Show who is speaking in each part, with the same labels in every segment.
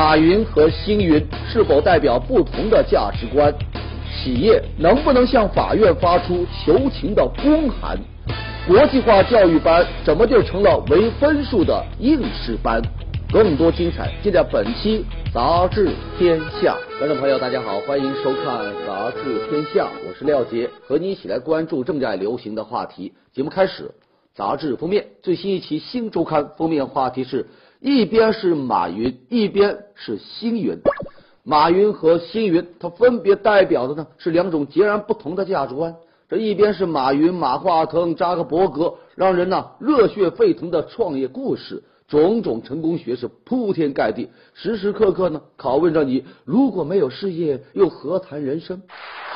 Speaker 1: 马云和星云是否代表不同的价值观？企业能不能向法院发出求情的公函？国际化教育班怎么就成了唯分数的应试班？更多精彩尽在本期《杂志天下》。观众朋友，大家好，欢迎收看《杂志天下》，我是廖杰，和你一起来关注正在流行的话题。节目开始，杂志封面最新一期《新周刊》封面话题是一边是马云，一边是星云。马云和星云，它分别代表的呢是两种截然不同的价值观。这一边是马云、马化腾、扎克伯格，让人呢热血沸腾的创业故事，种种成功学是铺天盖地，时时刻刻呢拷问着你：如果没有事业，又何谈人生？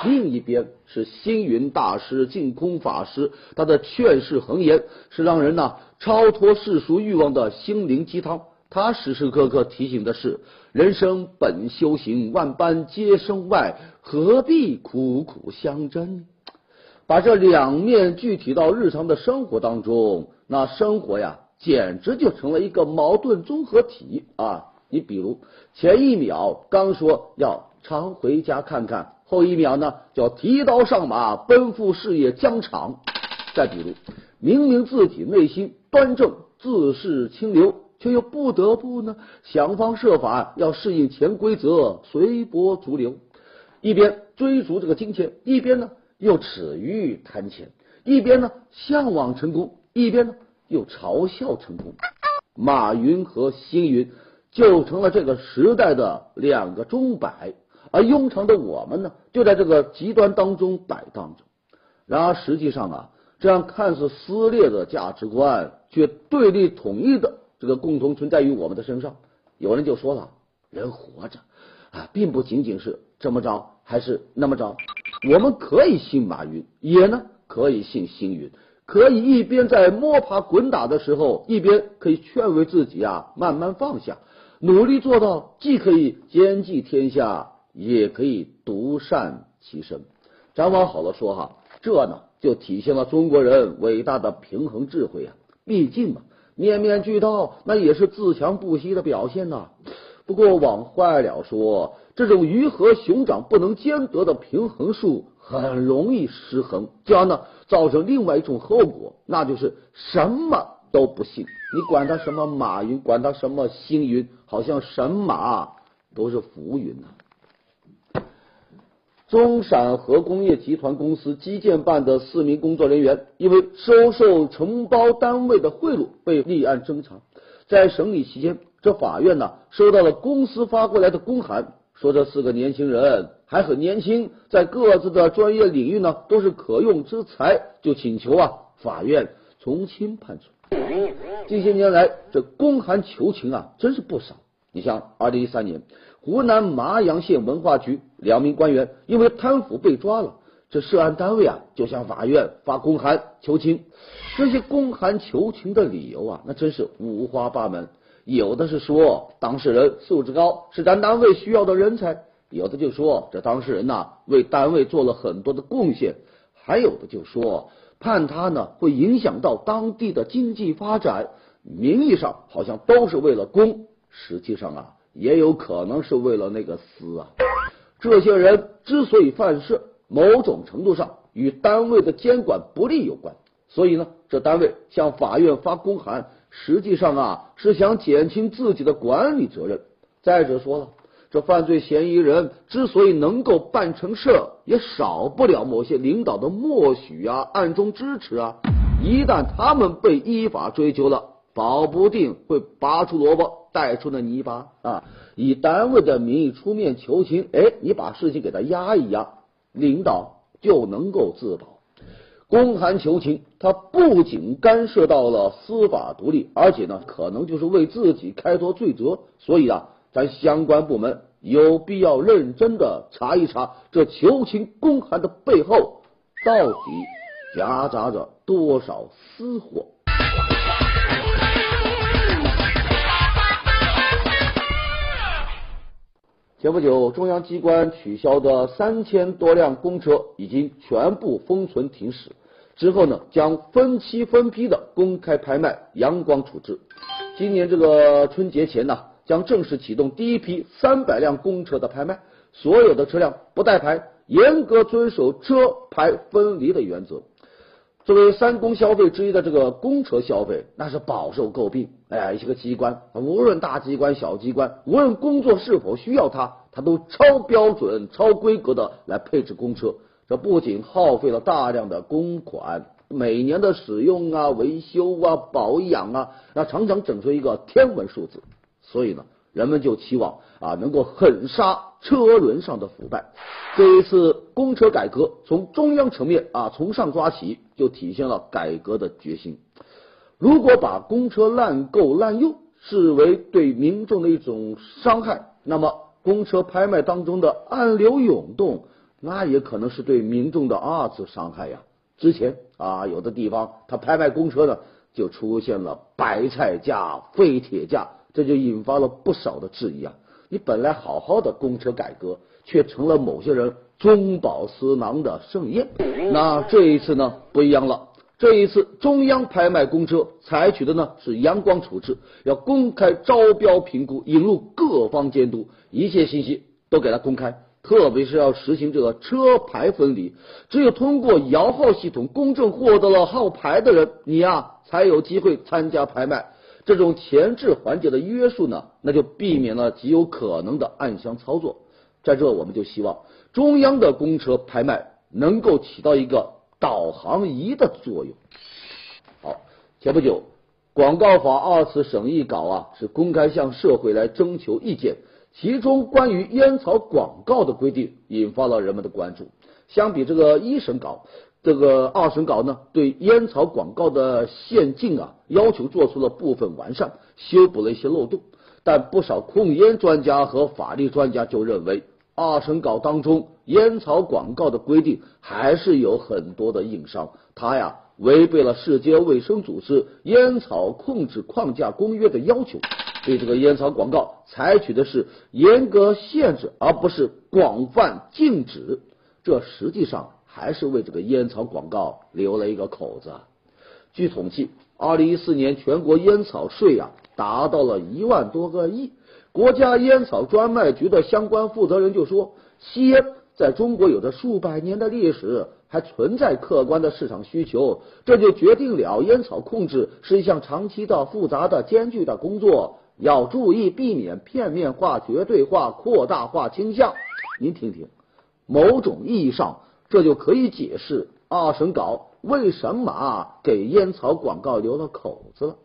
Speaker 1: 另一边是星云大师、净空法师，他的劝世恒言是让人呢超脱世俗欲望的心灵鸡汤。他时时刻刻提醒的是：人生本修行，万般皆生外，何必苦苦相争？把这两面具体到日常的生活当中，那生活呀，简直就成了一个矛盾综合体啊！你比如前一秒刚说要常回家看看，后一秒呢叫提刀上马奔赴事业疆场。再比如，明明自己内心端正、自视清流。却又不得不呢想方设法要适应潜规则，随波逐流，一边追逐这个金钱，一边呢又耻于贪钱，一边呢向往成功，一边呢又嘲笑成功。马云和星云就成了这个时代的两个钟摆，而庸常的我们呢就在这个极端当中摆荡着。然而实际上啊，这样看似撕裂的价值观，却对立统一的。这个共同存在于我们的身上，有人就说了，人活着啊，并不仅仅是这么着还是那么着，我们可以信马云，也呢可以信星云，可以一边在摸爬滚打的时候，一边可以劝慰自己啊，慢慢放下，努力做到既可以兼济天下，也可以独善其身。咱往好了说哈，这呢就体现了中国人伟大的平衡智慧啊，毕竟嘛。面面俱到，那也是自强不息的表现呐。不过往坏了说，这种鱼和熊掌不能兼得的平衡术很容易失衡，将呢造成另外一种后果，那就是什么都不信。你管他什么马云，管他什么星云，好像神马都是浮云呐。中陕核工业集团公司基建办的四名工作人员，因为收受承包单位的贿赂，被立案侦查。在审理期间，这法院呢收到了公司发过来的公函，说这四个年轻人还很年轻，在各自的专业领域呢都是可用之才，就请求啊法院从轻判处。近些年来，这公函求情啊真是不少。你像二零一三年。湖南麻阳县文化局两名官员因为贪腐被抓了，这涉案单位啊就向法院发公函求情。这些公函求情的理由啊，那真是五花八门。有的是说当事人素质高，是咱单位需要的人才；有的就说这当事人呐为单位做了很多的贡献；还有的就说判他呢会影响到当地的经济发展。名义上好像都是为了公，实际上啊。也有可能是为了那个私啊！这些人之所以犯事，某种程度上与单位的监管不力有关。所以呢，这单位向法院发公函，实际上啊是想减轻自己的管理责任。再者说了，这犯罪嫌疑人之所以能够办成事，也少不了某些领导的默许啊、暗中支持啊。一旦他们被依法追究了，保不定会拔出萝卜带出那泥巴啊！以单位的名义出面求情，哎，你把事情给他压一压，领导就能够自保。公函求情，他不仅干涉到了司法独立，而且呢，可能就是为自己开脱罪责。所以啊，咱相关部门有必要认真的查一查，这求情公函的背后到底夹杂着多少私货。前不久，中央机关取消的三千多辆公车已经全部封存停驶，之后呢，将分期分批的公开拍卖，阳光处置。今年这个春节前呢，将正式启动第一批三百辆公车的拍卖，所有的车辆不带牌，严格遵守车牌分离的原则。作为三公消费之一的这个公车消费，那是饱受诟病。哎呀，一些个机关，无论大机关、小机关，无论工作是否需要它，它都超标准、超规格的来配置公车。这不仅耗费了大量的公款，每年的使用啊、维修啊、保养啊，那常常整出一个天文数字。所以呢。人们就期望啊，能够狠刹车轮上的腐败。这一次公车改革，从中央层面啊，从上抓起，就体现了改革的决心。如果把公车滥购滥用视为对民众的一种伤害，那么公车拍卖当中的暗流涌动，那也可能是对民众的二次伤害呀。之前啊，有的地方他拍卖公车呢，就出现了白菜价、废铁价。这就引发了不少的质疑啊！你本来好好的公车改革，却成了某些人中饱私囊的盛宴。那这一次呢，不一样了。这一次中央拍卖公车采取的呢是阳光处置，要公开招标评估，引入各方监督，一切信息都给它公开。特别是要实行这个车牌分离，只有通过摇号系统公证获得了号牌的人，你呀才有机会参加拍卖。这种前置环节的约束呢，那就避免了极有可能的暗箱操作。在这，我们就希望中央的公车拍卖能够起到一个导航仪的作用。好，前不久，广告法二次审议稿啊是公开向社会来征求意见，其中关于烟草广告的规定引发了人们的关注。相比这个一审稿。这个二审稿呢，对烟草广告的限禁啊要求做出了部分完善，修补了一些漏洞。但不少控烟专家和法律专家就认为，二审稿当中烟草广告的规定还是有很多的硬伤，它呀违背了世界卫生组织烟草控制框架公约的要求，对这个烟草广告采取的是严格限制，而不是广泛禁止。这实际上。还是为这个烟草广告留了一个口子。据统计，二零一四年全国烟草税呀达到了一万多个亿。国家烟草专卖局的相关负责人就说，吸烟在中国有着数百年的历史，还存在客观的市场需求，这就决定了烟草控制是一项长期的、复杂的、艰巨的工作，要注意避免片面化、绝对化、扩大化倾向。您听听，某种意义上。这就可以解释二审稿为什么给烟草广告留了口子了。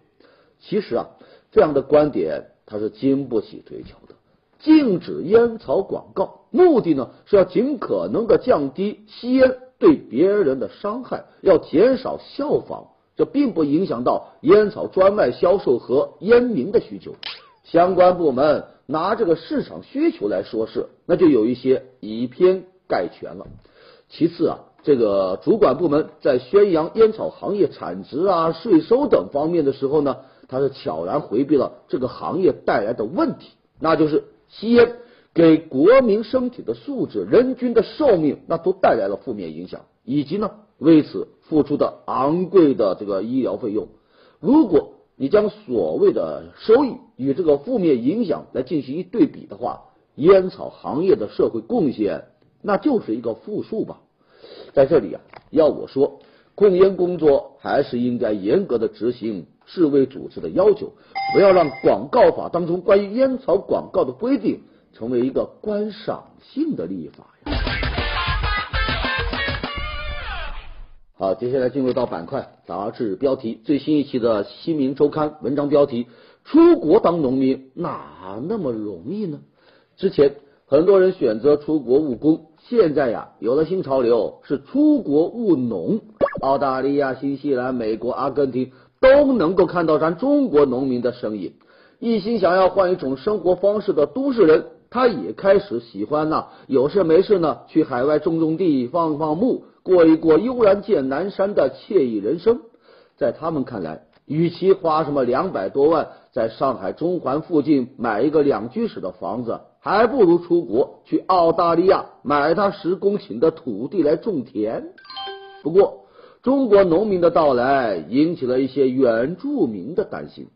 Speaker 1: 其实啊，这样的观点它是经不起推敲的。禁止烟草广告，目的呢是要尽可能的降低吸烟对别人的伤害，要减少效仿。这并不影响到烟草专卖销售和烟民的需求。相关部门拿这个市场需求来说事，那就有一些以偏概全了。其次啊，这个主管部门在宣扬烟草行业产值啊、税收等方面的时候呢，他是悄然回避了这个行业带来的问题，那就是吸烟给国民身体的素质、人均的寿命，那都带来了负面影响，以及呢为此付出的昂贵的这个医疗费用。如果你将所谓的收益与这个负面影响来进行一对比的话，烟草行业的社会贡献。那就是一个负数吧，在这里啊，要我说，控烟工作还是应该严格的执行世卫组织的要求，不要让广告法当中关于烟草广告的规定成为一个观赏性的立法呀。好，接下来进入到板块杂志标题，最新一期的《新民周刊》文章标题：出国当农民哪那么容易呢？之前很多人选择出国务工。现在呀，有了新潮流，是出国务农。澳大利亚、新西兰、美国、阿根廷都能够看到咱中国农民的身影。一心想要换一种生活方式的都市人，他也开始喜欢呐，有事没事呢，去海外种种地、放放牧，过一过悠然见南山的惬意人生。在他们看来，与其花什么两百多万在上海中环附近买一个两居室的房子。还不如出国去澳大利亚买他十公顷的土地来种田。不过，中国农民的到来引起了一些原住民的担心。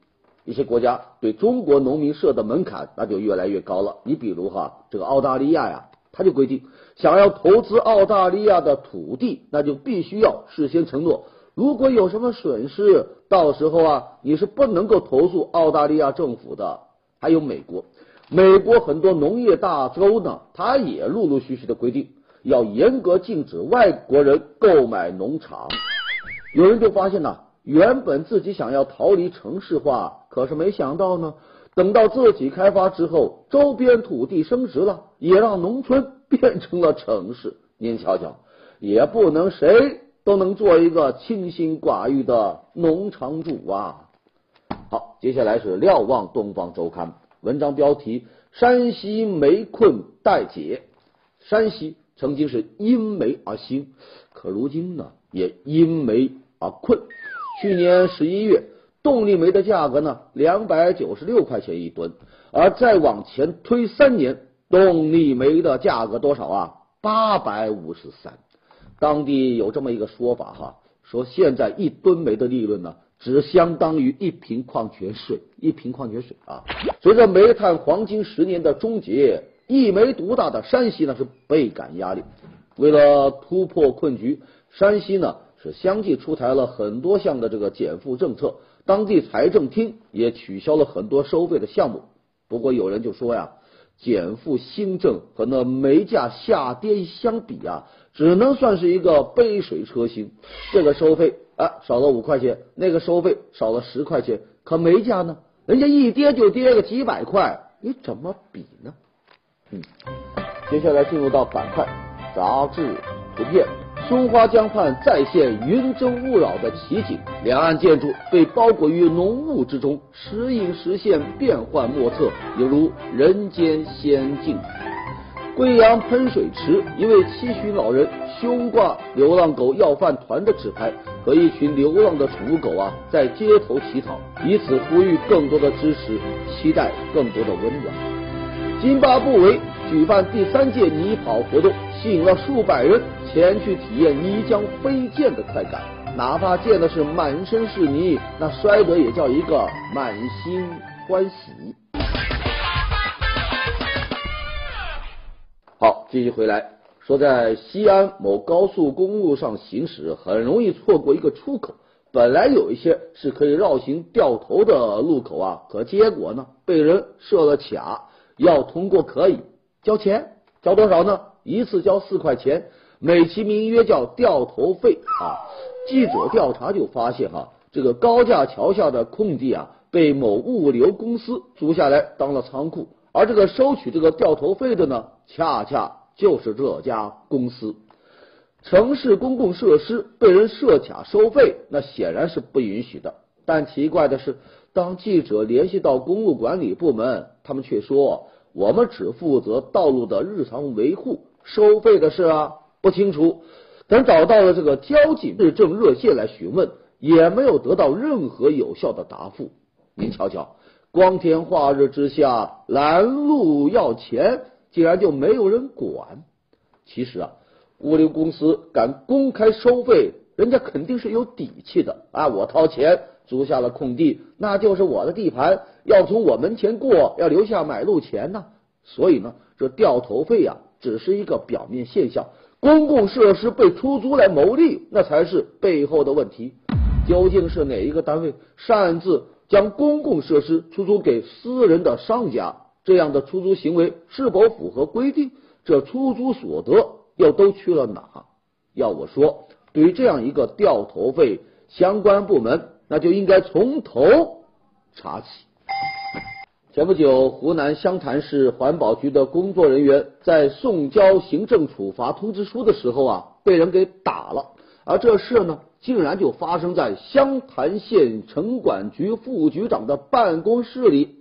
Speaker 1: 一些国家对中国农民设的门槛那就越来越高了。你比如哈，这个澳大利亚呀，他就规定，想要投资澳大利亚的土地，那就必须要事先承诺，如果有什么损失，到时候啊，你是不能够投诉澳大利亚政府的。还有美国，美国很多农业大州呢，它也陆陆续续的规定，要严格禁止外国人购买农场。有人就发现呐。原本自己想要逃离城市化，可是没想到呢，等到自己开发之后，周边土地升值了，也让农村变成了城市。您瞧瞧，也不能谁都能做一个清心寡欲的农场主啊。好，接下来是瞭望东方周刊文章标题：山西煤困待解。山西曾经是因煤而兴，可如今呢，也因煤而困。去年十一月，动力煤的价格呢，两百九十六块钱一吨，而再往前推三年，动力煤的价格多少啊？八百五十三。当地有这么一个说法哈，说现在一吨煤的利润呢，只相当于一瓶矿泉水，一瓶矿泉水啊。随着煤炭黄金十年的终结，一煤独大的山西呢是倍感压力。为了突破困局，山西呢。是相继出台了很多项的这个减负政策，当地财政厅也取消了很多收费的项目。不过有人就说呀，减负新政和那煤价下跌相比啊，只能算是一个杯水车薪。这个收费啊少了五块钱，那个收费少了十块钱，可煤价呢，人家一跌就跌个几百块，你怎么比呢？嗯，接下来进入到板块杂志图片。松花江畔再现云蒸雾绕的奇景，两岸建筑被包裹于浓雾之中，时隐时现，变幻莫测，犹如人间仙境。贵阳喷水池，一位七旬老人胸挂流浪狗要饭团的纸牌，和一群流浪的宠物狗啊，在街头乞讨，以此呼吁更多的支持，期待更多的温暖。津巴布韦举办第三届泥跑活动，吸引了数百人。前去体验泥浆飞溅的快感，哪怕溅的是满身是泥，那摔得也叫一个满心欢喜。好，继续回来说，在西安某高速公路上行驶，很容易错过一个出口。本来有一些是可以绕行掉头的路口啊，可结果呢，被人设了卡，要通过可以交钱，交多少呢？一次交四块钱。美其名曰叫掉头费啊！记者调查就发现哈，这个高架桥下的空地啊，被某物流公司租下来当了仓库，而这个收取这个掉头费的呢，恰恰就是这家公司。城市公共设施被人设卡收费，那显然是不允许的。但奇怪的是，当记者联系到公路管理部门，他们却说我们只负责道路的日常维护，收费的事啊。不清楚，等找到了这个交警市政热线来询问，也没有得到任何有效的答复。您瞧瞧，光天化日之下拦路要钱，竟然就没有人管。其实啊，物流公司敢公开收费，人家肯定是有底气的啊！我掏钱租下了空地，那就是我的地盘，要从我门前过，要留下买路钱呢。所以呢，这掉头费呀，只是一个表面现象。公共设施被出租来牟利，那才是背后的问题。究竟是哪一个单位擅自将公共设施出租给私人的商家？这样的出租行为是否符合规定？这出租所得又都去了哪？要我说，对于这样一个掉头费，相关部门那就应该从头查起。前不久，湖南湘潭市环保局的工作人员在送交行政处罚通知书的时候啊，被人给打了。而这事呢，竟然就发生在湘潭县城管局副局长的办公室里。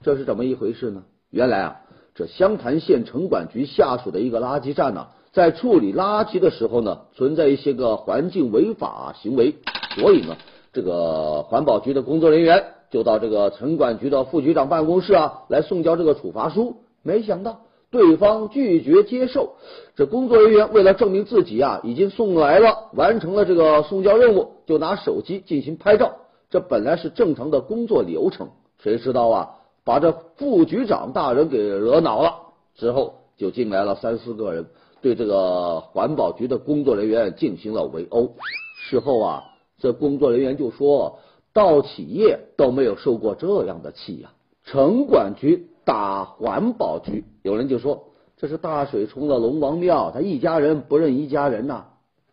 Speaker 1: 这是怎么一回事呢？原来啊，这湘潭县城管局下属的一个垃圾站呢，在处理垃圾的时候呢，存在一些个环境违法行为，所以呢，这个环保局的工作人员。就到这个城管局的副局长办公室啊，来送交这个处罚书。没想到对方拒绝接受。这工作人员为了证明自己啊已经送来了，完成了这个送交任务，就拿手机进行拍照。这本来是正常的工作流程，谁知道啊，把这副局长大人给惹恼了。之后就进来了三四个人，对这个环保局的工作人员进行了围殴。事后啊，这工作人员就说，到企业都没有受过这样的气呀。城管局打环保局，有人就说这是大水冲了龙王庙，他一家人不认一家人呐。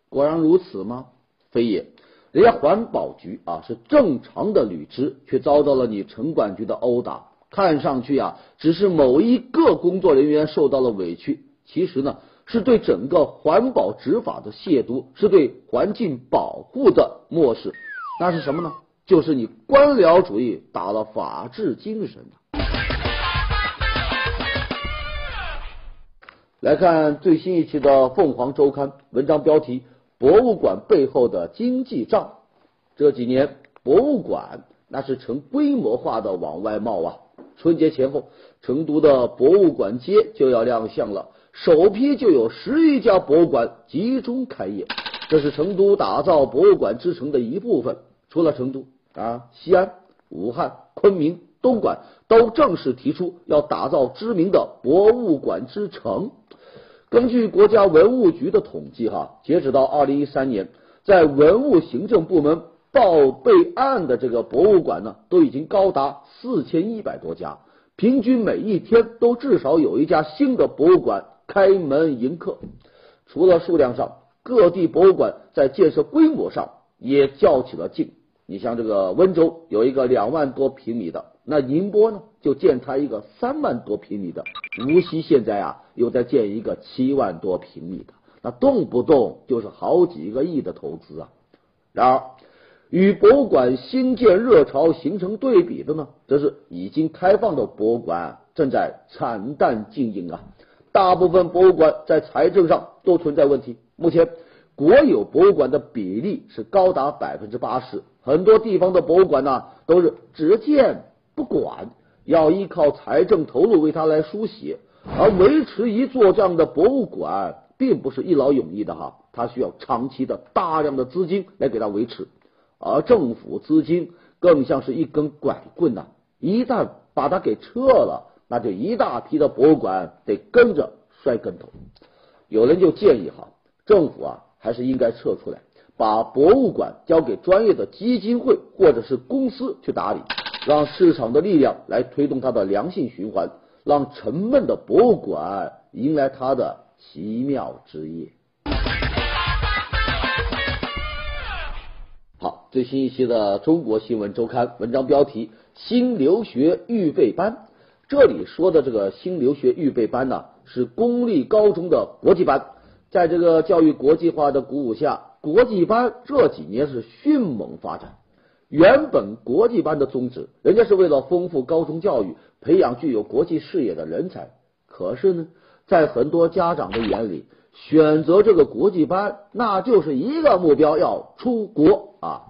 Speaker 1: 果然如此吗？非也，人家环保局啊是正常的履职，却遭到了你城管局的殴打。看上去啊，只是某一个工作人员受到了委屈，其实呢，是对整个环保执法的亵渎，是对环境保护的漠视。那是什么呢？就是你官僚主义打了法治精神来看最新一期的《凤凰周刊》文章标题：博物馆背后的经济账。这几年，博物馆那是成规模化的往外冒啊。春节前后，成都的博物馆街就要亮相了，首批就有十余家博物馆集中开业，这是成都打造博物馆之城的一部分。除了成都啊，西安、武汉、昆明、东莞都正式提出要打造知名的博物馆之城。根据国家文物局的统计，哈，截止到二零一三年，在文物行政部门报备案的这个博物馆呢，都已经高达四千一百多家，平均每一天都至少有一家新的博物馆开门迎客。除了数量上，各地博物馆在建设规模上也较起了劲。你像这个温州有一个两万多平米的，那宁波呢就建它一个三万多平米的，无锡现在啊又在建一个七万多平米的，那动不动就是好几个亿的投资啊。然而，与博物馆新建热潮形成对比的呢，则是已经开放的博物馆正在惨淡经营啊。大部分博物馆在财政上都存在问题，目前。国有博物馆的比例是高达百分之八十，很多地方的博物馆呢都是只建不管，要依靠财政投入为它来书写，而维持一座这样的博物馆并不是一劳永逸的哈，它需要长期的大量的资金来给它维持，而政府资金更像是一根拐棍呐，一旦把它给撤了，那就一大批的博物馆得跟着摔跟头。有人就建议哈，政府啊。还是应该撤出来，把博物馆交给专业的基金会或者是公司去打理，让市场的力量来推动它的良性循环，让沉闷的博物馆迎来它的奇妙之夜。好，最新一期的《中国新闻周刊》文章标题：新留学预备班。这里说的这个新留学预备班呢，是公立高中的国际班。在这个教育国际化的鼓舞下，国际班这几年是迅猛发展。原本国际班的宗旨，人家是为了丰富高中教育，培养具有国际视野的人才。可是呢，在很多家长的眼里，选择这个国际班，那就是一个目标，要出国啊。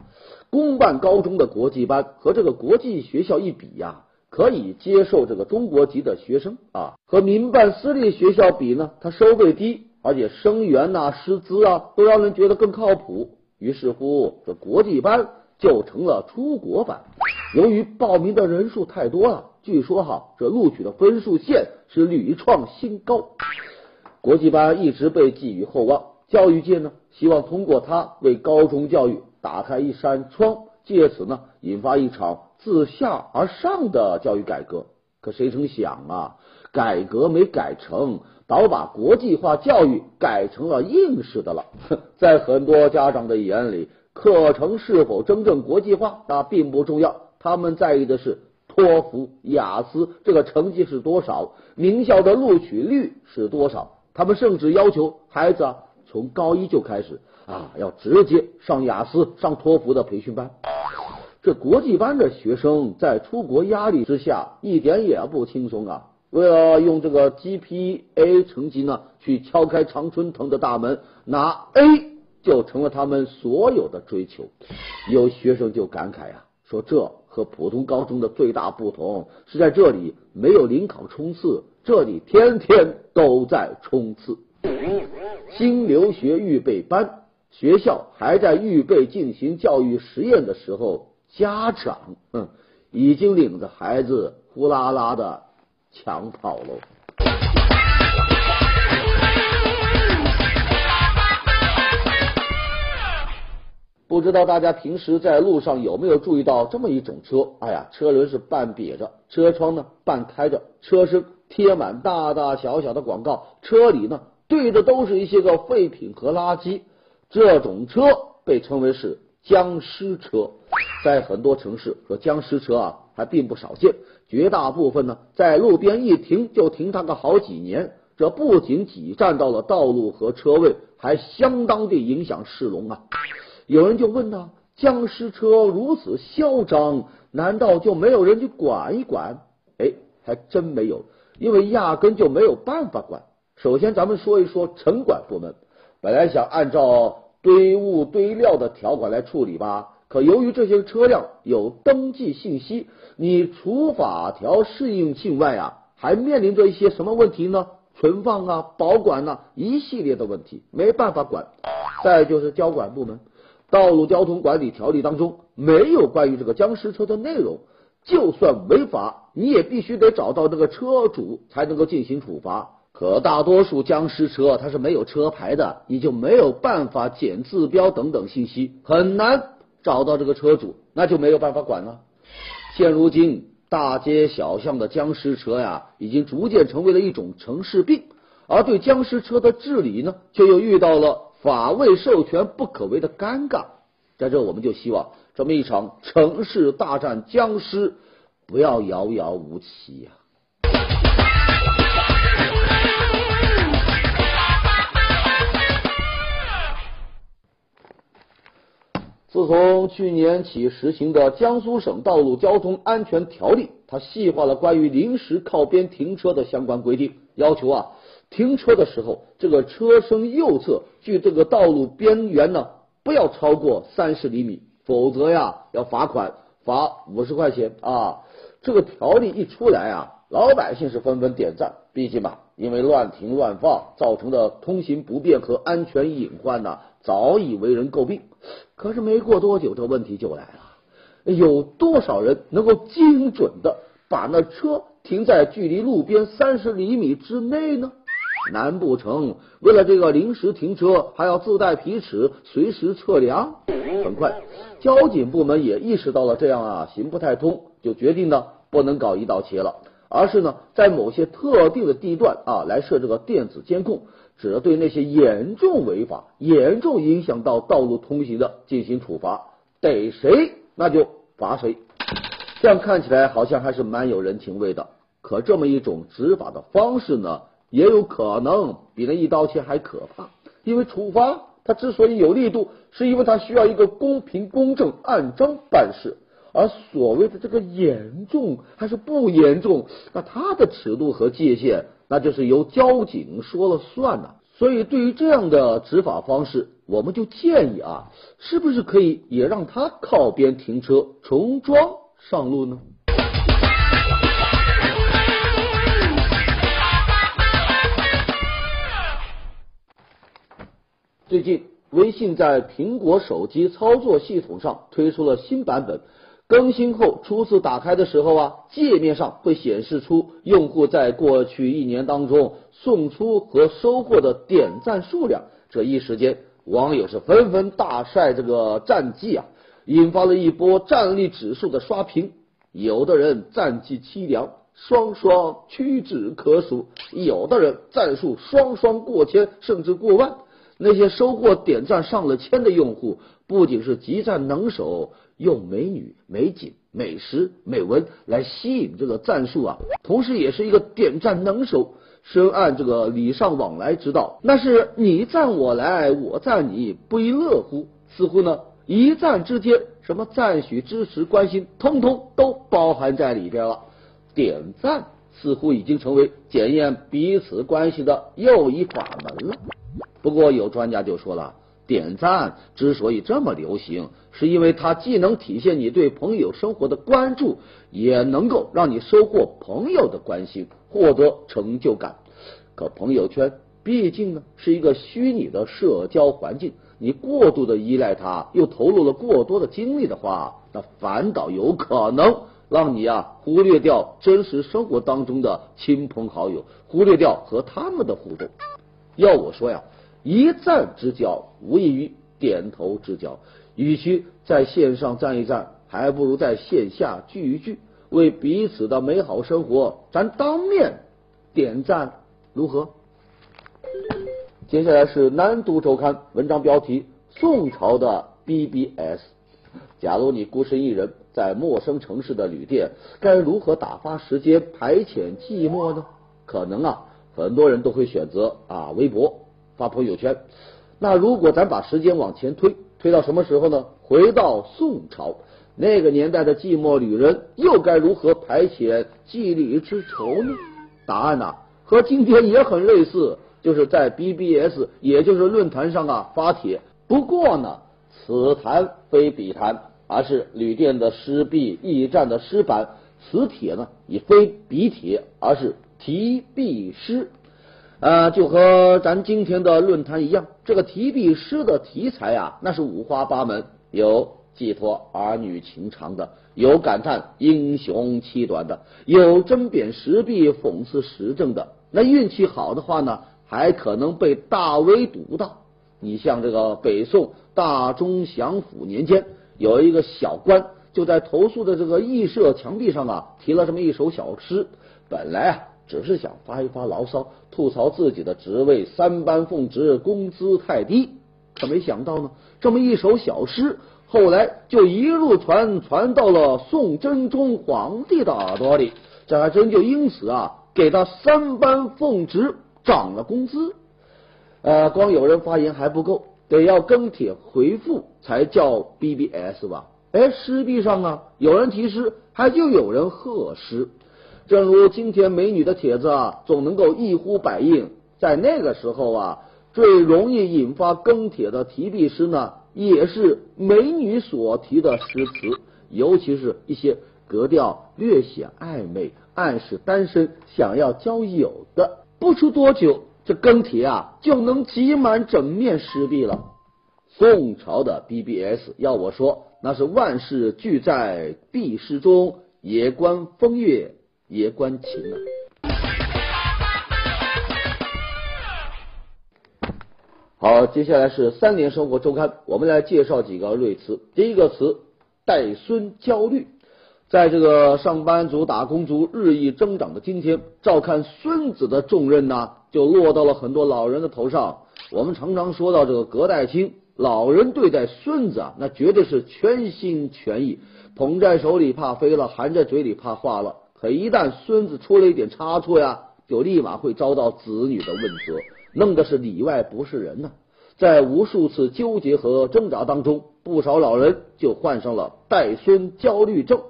Speaker 1: 公办高中的国际班和这个国际学校一比呀，可以接受这个中国籍的学生啊。和民办私立学校比呢，它收费低。而且生源呐、师资啊，都让人觉得更靠谱。于是乎，这国际班就成了出国班。由于报名的人数太多了，据说哈，这录取的分数线是屡创新高。国际班一直被寄予厚望，教育界呢希望通过它为高中教育打开一扇窗，借此呢引发一场自下而上的教育改革。可谁曾想啊，改革没改成。倒把国际化教育改成了应试的了。在很多家长的眼里，课程是否真正国际化，那并不重要。他们在意的是托福、雅思这个成绩是多少，名校的录取率是多少。他们甚至要求孩子啊，从高一就开始啊，要直接上雅思、上托福的培训班。这国际班的学生在出国压力之下，一点也不轻松啊。为了用这个 GPA 成绩呢，去敲开常春藤的大门，拿 A 就成了他们所有的追求。有学生就感慨呀，说这和普通高中的最大不同是在这里没有临考冲刺，这里天天都在冲刺。新留学预备班学校还在预备进行教育实验的时候，家长，嗯，已经领着孩子呼啦啦的抢跑喽。不知道大家平时在路上有没有注意到这么一种车？哎呀，车轮是半瘪着，车窗呢半开着，车身贴满大大小小的广告，车里呢堆的都是一些个废品和垃圾。这种车被称为是僵尸车，在很多城市，说僵尸车啊还并不少见，绝大部分呢在路边一停就停它个好几年。这不仅挤占到了道路和车位，还相当的影响市容啊。有人就问呢，僵尸车如此嚣张，难道就没有人去管一管？哎，还真没有，因为压根就没有办法管。首先，咱们说一说城管部门，本来想按照堆物堆料的条款来处理吧，可由于这些车辆有登记信息，你除法条适应性外啊，还面临着一些什么问题呢？存放啊、保管呐，一系列的问题，没办法管。再就是交管部门。道路交通管理条例当中没有关于这个僵尸车的内容，就算违法，你也必须得找到这个车主才能够进行处罚。可大多数僵尸车它是没有车牌的，你就没有办法检字标等等信息，很难找到这个车主，那就没有办法管了。现如今大街小巷的僵尸车呀，已经逐渐成为了一种城市病，而对僵尸车的治理呢，却又遇到了。法未授权不可为的尴尬，在这我们就希望这么一场城市大战僵尸不要遥遥无期呀。自从去年起实行的江苏省道路交通安全条例，它细化了关于临时靠边停车的相关规定，要求啊。停车的时候，这个车身右侧距这个道路边缘呢，不要超过三十厘米，否则呀要罚款，罚五十块钱啊！这个条例一出来啊，老百姓是纷纷点赞，毕竟嘛，因为乱停乱放造成的通行不便和安全隐患呢，早已为人诟病。可是没过多久，这问题就来了，有多少人能够精准的把那车停在距离路边三十厘米之内呢？难不成为了这个临时停车，还要自带皮尺随时测量？很快，交警部门也意识到了这样啊行不太通，就决定呢不能搞一刀切了，而是呢在某些特定的地段啊来设这个电子监控，只对那些严重违法、严重影响到道路通行的进行处罚，逮谁那就罚谁。这样看起来好像还是蛮有人情味的。可这么一种执法的方式呢？也有可能比那一刀切还可怕，因为处罚它之所以有力度，是因为它需要一个公平、公正、按章办事。而所谓的这个严重还是不严重，那它的尺度和界限，那就是由交警说了算呐。所以，对于这样的执法方式，我们就建议啊，是不是可以也让他靠边停车，重装上路呢？最近，微信在苹果手机操作系统上推出了新版本。更新后，初次打开的时候啊，界面上会显示出用户在过去一年当中送出和收获的点赞数量。这一时间，网友是纷纷大晒这个战绩啊，引发了一波战力指数的刷屏。有的人战绩凄凉，双双屈指可数；有的人战术双双过千，甚至过万。那些收获点赞上了千的用户，不仅是集赞能手，用美女、美景、美食、美文来吸引这个赞数啊，同时也是一个点赞能手，深谙这个礼尚往来之道。那是你赞我来，我赞你，不亦乐乎？似乎呢，一赞之间，什么赞许、支持、关心，通通都包含在里边了。点赞似乎已经成为检验彼此关系的又一法门了。不过有专家就说了，点赞之所以这么流行，是因为它既能体现你对朋友生活的关注，也能够让你收获朋友的关心，获得成就感。可朋友圈毕竟呢是一个虚拟的社交环境，你过度的依赖它，又投入了过多的精力的话，那反倒有可能让你啊忽略掉真实生活当中的亲朋好友，忽略掉和他们的互动。要我说呀，一站之交无异于点头之交，与其在线上站一站，还不如在线下聚一聚，为彼此的美好生活，咱当面点赞如何？接下来是南都周刊文章标题：宋朝的 BBS。假如你孤身一人在陌生城市的旅店，该如何打发时间排遣寂寞呢？可能啊，很多人都会选择啊微博发朋友圈。那如果咱把时间往前推，推到什么时候呢？回到宋朝那个年代的寂寞旅人，又该如何排遣寂旅之愁呢？答案呢，和今天也很类似。就是在 BBS，也就是论坛上啊发帖。不过呢，此谈非彼谈，而是旅店的诗壁、驿站的诗板。此帖呢也非彼帖，而是题壁诗。呃，就和咱今天的论坛一样，这个题壁诗的题材啊，那是五花八门，有寄托儿女情长的，有感叹英雄气短的，有针砭时弊、讽刺时政的。那运气好的话呢？还可能被大威读到。你像这个北宋大中祥符年间，有一个小官就在投诉的这个驿舍墙壁上啊，提了这么一首小诗。本来啊，只是想发一发牢骚，吐槽自己的职位三班奉职，工资太低。可没想到呢，这么一首小诗，后来就一路传传到了宋真宗皇帝的耳朵里，这还真就因此啊，给他三班奉职。涨了工资，呃，光有人发言还不够，得要跟帖回复才叫 BBS 吧？哎，诗壁上啊，有人题诗，还就有人贺诗。正如今天美女的帖子啊，总能够一呼百应，在那个时候啊，最容易引发更帖的题壁诗呢，也是美女所提的诗词，尤其是一些格调略显暧昧、暗示单身、想要交友的。不出多久，这更帖啊就能挤满整面石壁了。宋朝的 BBS，要我说，那是万事俱在壁诗中，也观风月，也观情啊。好，接下来是三联生活周刊，我们来介绍几个瑞词。第一个词，带孙焦虑。在这个上班族、打工族日益增长的今天，照看孙子的重任呢，就落到了很多老人的头上。我们常常说到这个隔代亲，老人对待孙子啊，那绝对是全心全意，捧在手里怕飞了，含在嘴里怕化了。可一旦孙子出了一点差错呀，就立马会遭到子女的问责，弄得是里外不是人呢。在无数次纠结和挣扎当中，不少老人就患上了带孙焦虑症。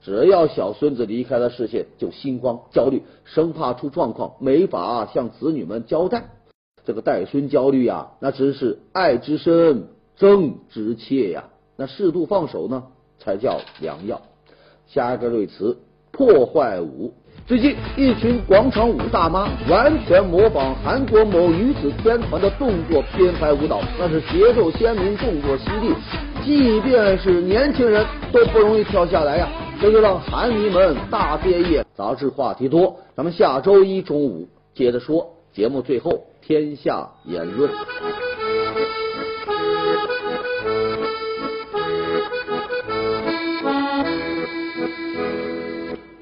Speaker 1: 只要小孙子离开了视线，就心慌焦虑，生怕出状况，没法向子女们交代。这个带孙焦虑呀，那真是爱之深，憎之切呀。那适度放手呢，才叫良药。下一个瑞词，破坏舞。最近，一群广场舞大妈完全模仿韩国某女子天团的动作编排舞蹈，那是节奏鲜明，动作犀利，即便是年轻人都不容易跳下来呀。这就让韩迷们大跌眼。杂志话题多，咱们下周一中午接着说。节目最后，天下言论。